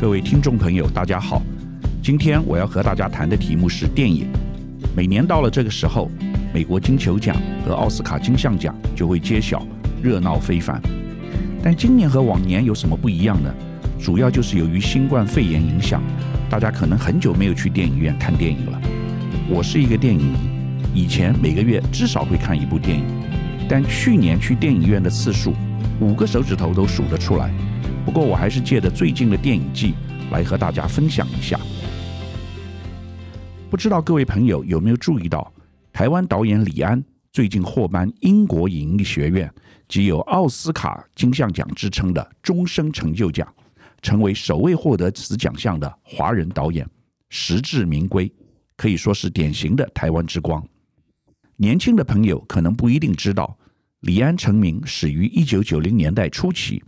各位听众朋友，大家好。今天我要和大家谈的题目是电影。每年到了这个时候，美国金球奖和奥斯卡金像奖就会揭晓，热闹非凡。但今年和往年有什么不一样呢？主要就是由于新冠肺炎影响，大家可能很久没有去电影院看电影了。我是一个电影迷，以前每个月至少会看一部电影，但去年去电影院的次数，五个手指头都数得出来。不过我还是借着最近的电影季来和大家分享一下。不知道各位朋友有没有注意到，台湾导演李安最近获颁英国影艺学院及有奥斯卡金像奖之称的终身成就奖，成为首位获得此奖项的华人导演，实至名归，可以说是典型的台湾之光。年轻的朋友可能不一定知道，李安成名始于一九九零年代初期。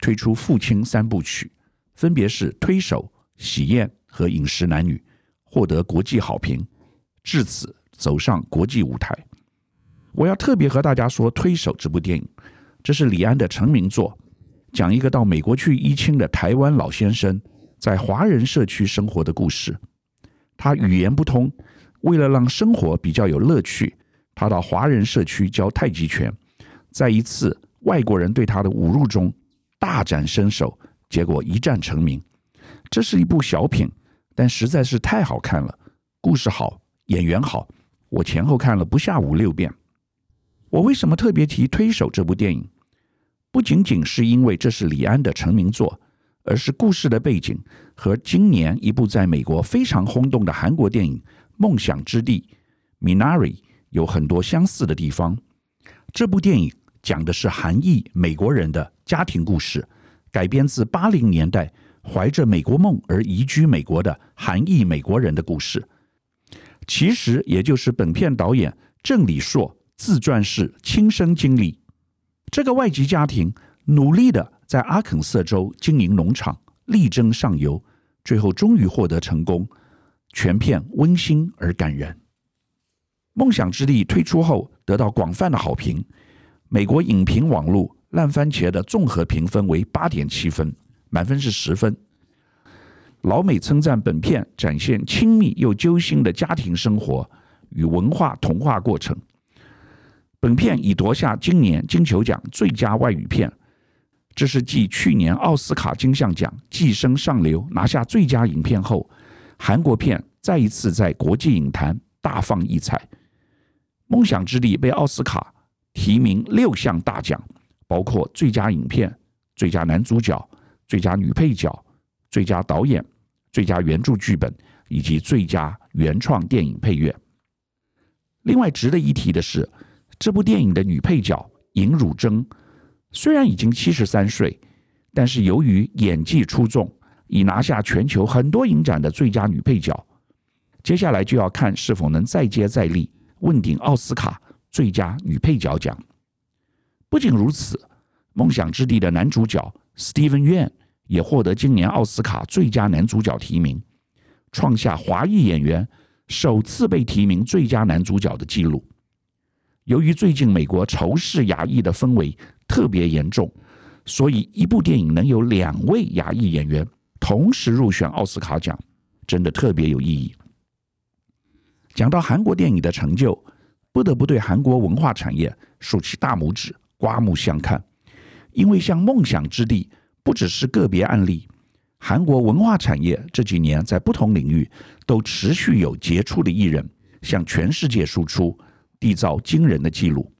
推出父亲三部曲，分别是《推手》《喜宴》和《饮食男女》，获得国际好评，至此走上国际舞台。我要特别和大家说，《推手》这部电影，这是李安的成名作，讲一个到美国去依亲的台湾老先生在华人社区生活的故事。他语言不通，为了让生活比较有乐趣，他到华人社区教太极拳，在一次外国人对他的侮辱中。大展身手，结果一战成名。这是一部小品，但实在是太好看了，故事好，演员好，我前后看了不下五六遍。我为什么特别提《推手》这部电影？不仅仅是因为这是李安的成名作，而是故事的背景和今年一部在美国非常轰动的韩国电影《梦想之地》（Minari） 有很多相似的地方。这部电影。讲的是韩裔美国人的家庭故事，改编自八零年代怀着美国梦而移居美国的韩裔美国人的故事。其实也就是本片导演郑李硕自传式亲身经历。这个外籍家庭努力的在阿肯色州经营农场，力争上游，最后终于获得成功。全片温馨而感人。梦想之地推出后得到广泛的好评。美国影评网络烂番茄的综合评分为八点七分，满分是十分。老美称赞本片展现亲密又揪心的家庭生活与文化同化过程。本片已夺下今年金球奖最佳外语片，这是继去年奥斯卡金像奖《寄生上流》拿下最佳影片后，韩国片再一次在国际影坛大放异彩。梦想之地被奥斯卡。提名六项大奖，包括最佳影片、最佳男主角、最佳女配角、最佳导演、最佳原著剧本以及最佳原创电影配乐。另外值得一提的是，这部电影的女配角尹汝贞虽然已经七十三岁，但是由于演技出众，已拿下全球很多影展的最佳女配角。接下来就要看是否能再接再厉，问鼎奥斯卡。最佳女配角奖。不仅如此，《梦想之地》的男主角 Steven Yeun 也获得今年奥斯卡最佳男主角提名，创下华裔演员首次被提名最佳男主角的纪录。由于最近美国仇视亚裔的氛围特别严重，所以一部电影能有两位亚裔演员同时入选奥斯卡奖，真的特别有意义。讲到韩国电影的成就。不得不对韩国文化产业竖起大拇指，刮目相看。因为像《梦想之地》不只是个别案例，韩国文化产业这几年在不同领域都持续有杰出的艺人向全世界输出，缔造惊人的纪录。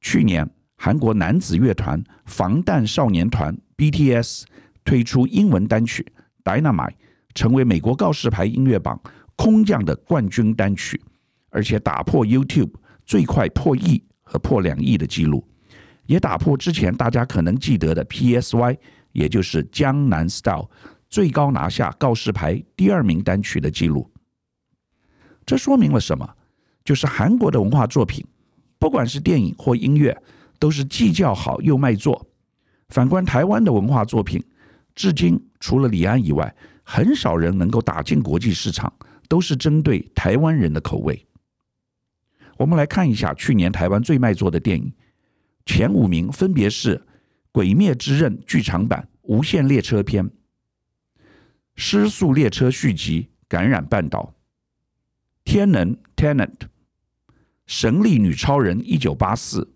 去年，韩国男子乐团防弹少年团 BTS 推出英文单曲《Dynamite》，成为美国告示牌音乐榜空降的冠军单曲。而且打破 YouTube 最快破亿和破两亿的记录，也打破之前大家可能记得的 PSY，也就是江南 Style 最高拿下告示牌第二名单曲的记录。这说明了什么？就是韩国的文化作品，不管是电影或音乐，都是既叫好又卖座。反观台湾的文化作品，至今除了李安以外，很少人能够打进国际市场，都是针对台湾人的口味。我们来看一下去年台湾最卖座的电影，前五名分别是《鬼灭之刃》剧场版《无限列车篇》、失速列车续集《感染半岛》，天能 Tenant 神力女超人一九八四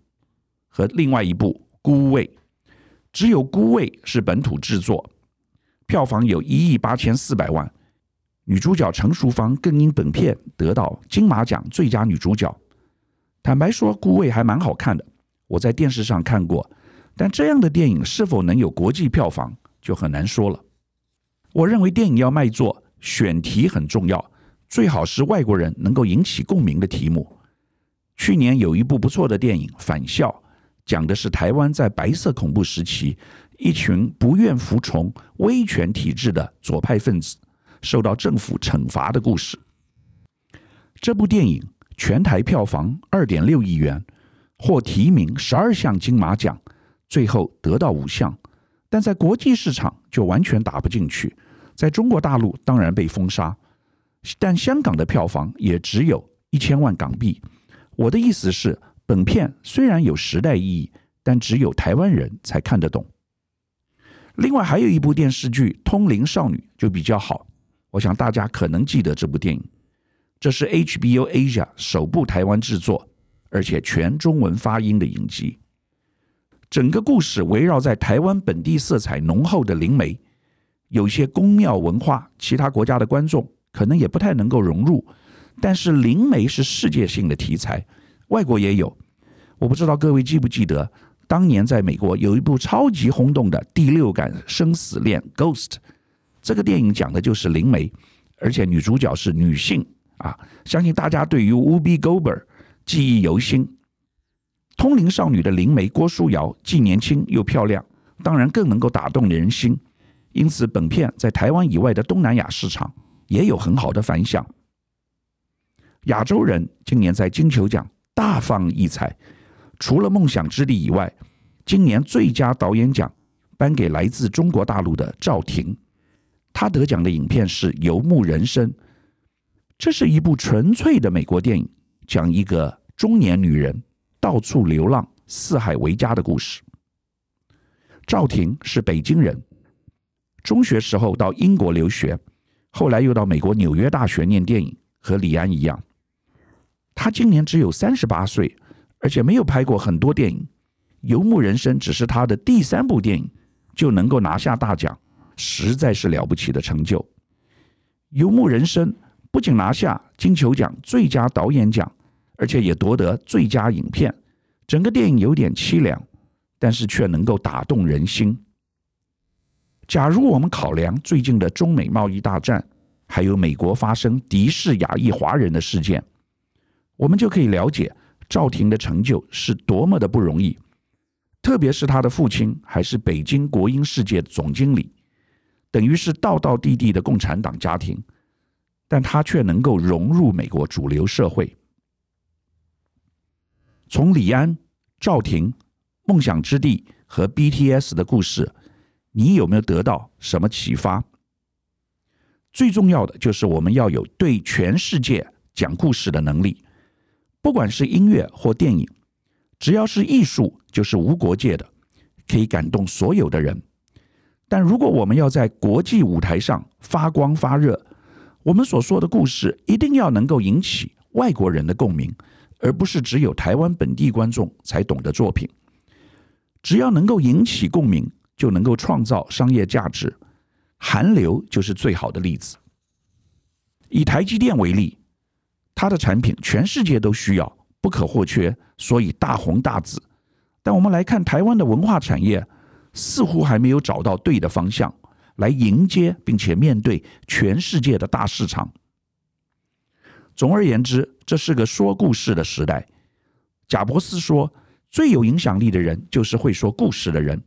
和另外一部《孤味》，只有《孤味》是本土制作，票房有一亿八千四百万，女主角陈淑芳更因本片得到金马奖最佳女主角。坦白说，《孤味》还蛮好看的，我在电视上看过，但这样的电影是否能有国际票房就很难说了。我认为电影要卖座，选题很重要，最好是外国人能够引起共鸣的题目。去年有一部不错的电影《返校》，讲的是台湾在白色恐怖时期，一群不愿服从威权体制的左派分子受到政府惩罚的故事。这部电影全台票房二点六亿元，获提名十二项金马奖，最后得到五项。但在国际市场就完全打不进去，在中国大陆当然被封杀，但香港的票房也只有一千万港币。我的意思是，本片虽然有时代意义，但只有台湾人才看得懂。另外还有一部电视剧《通灵少女》就比较好，我想大家可能记得这部电影，这是 HBO Asia 首部台湾制作，而且全中文发音的影集。整个故事围绕在台湾本地色彩浓厚的灵媒，有些宫庙文化，其他国家的观众可能也不太能够融入。但是灵媒是世界性的题材，外国也有。我不知道各位记不记得，当年在美国有一部超级轰动的《第六感生死恋》（Ghost），这个电影讲的就是灵媒，而且女主角是女性啊，相信大家对于 Ubi Gober 记忆犹新。通灵少女的灵媒郭书瑶既年轻又漂亮，当然更能够打动人心。因此，本片在台湾以外的东南亚市场也有很好的反响。亚洲人今年在金球奖大放异彩，除了《梦想之地》以外，今年最佳导演奖颁给来自中国大陆的赵婷，他得奖的影片是《游牧人生》，这是一部纯粹的美国电影，讲一个中年女人。到处流浪、四海为家的故事。赵婷是北京人，中学时候到英国留学，后来又到美国纽约大学念电影，和李安一样。他今年只有三十八岁，而且没有拍过很多电影，《游牧人生》只是他的第三部电影，就能够拿下大奖，实在是了不起的成就。《游牧人生》不仅拿下金球奖最佳导演奖。而且也夺得最佳影片，整个电影有点凄凉，但是却能够打动人心。假如我们考量最近的中美贸易大战，还有美国发生敌视亚裔华人的事件，我们就可以了解赵婷的成就是多么的不容易。特别是他的父亲还是北京国英世界总经理，等于是道道地地的共产党家庭，但他却能够融入美国主流社会。从李安、赵婷、梦想之地和 BTS 的故事，你有没有得到什么启发？最重要的就是我们要有对全世界讲故事的能力。不管是音乐或电影，只要是艺术，就是无国界的，可以感动所有的人。但如果我们要在国际舞台上发光发热，我们所说的故事一定要能够引起外国人的共鸣。而不是只有台湾本地观众才懂的作品，只要能够引起共鸣，就能够创造商业价值。韩流就是最好的例子。以台积电为例，它的产品全世界都需要，不可或缺，所以大红大紫。但我们来看台湾的文化产业，似乎还没有找到对的方向，来迎接并且面对全世界的大市场。总而言之，这是个说故事的时代。贾伯斯说：“最有影响力的人就是会说故事的人。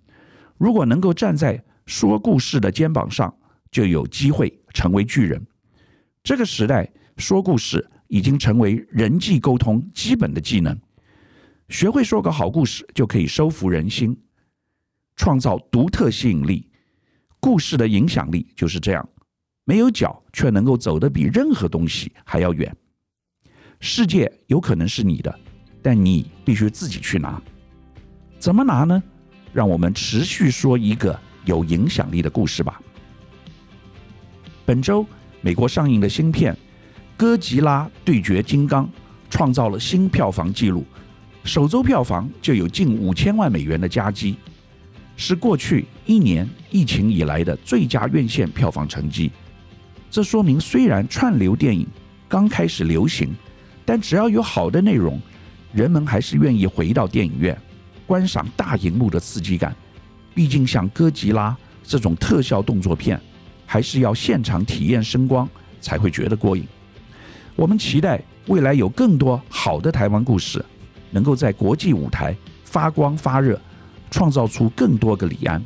如果能够站在说故事的肩膀上，就有机会成为巨人。”这个时代，说故事已经成为人际沟通基本的技能。学会说个好故事，就可以收服人心，创造独特吸引力。故事的影响力就是这样。没有脚，却能够走得比任何东西还要远。世界有可能是你的，但你必须自己去拿。怎么拿呢？让我们持续说一个有影响力的故事吧。本周美国上映的新片《哥吉拉对决金刚》创造了新票房纪录，首周票房就有近五千万美元的佳绩，是过去一年疫情以来的最佳院线票房成绩。这说明，虽然串流电影刚开始流行，但只要有好的内容，人们还是愿意回到电影院观赏大荧幕的刺激感。毕竟，像哥吉拉这种特效动作片，还是要现场体验声光才会觉得过瘾。我们期待未来有更多好的台湾故事，能够在国际舞台发光发热，创造出更多个李安。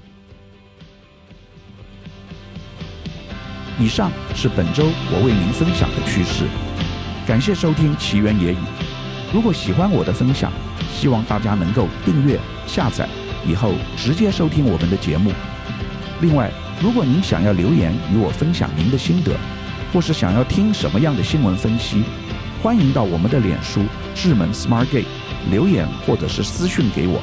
以上是本周我为您分享的趋势，感谢收听奇缘野语。如果喜欢我的分享，希望大家能够订阅、下载，以后直接收听我们的节目。另外，如果您想要留言与我分享您的心得，或是想要听什么样的新闻分析，欢迎到我们的脸书智门 SmartGate 留言，或者是私讯给我。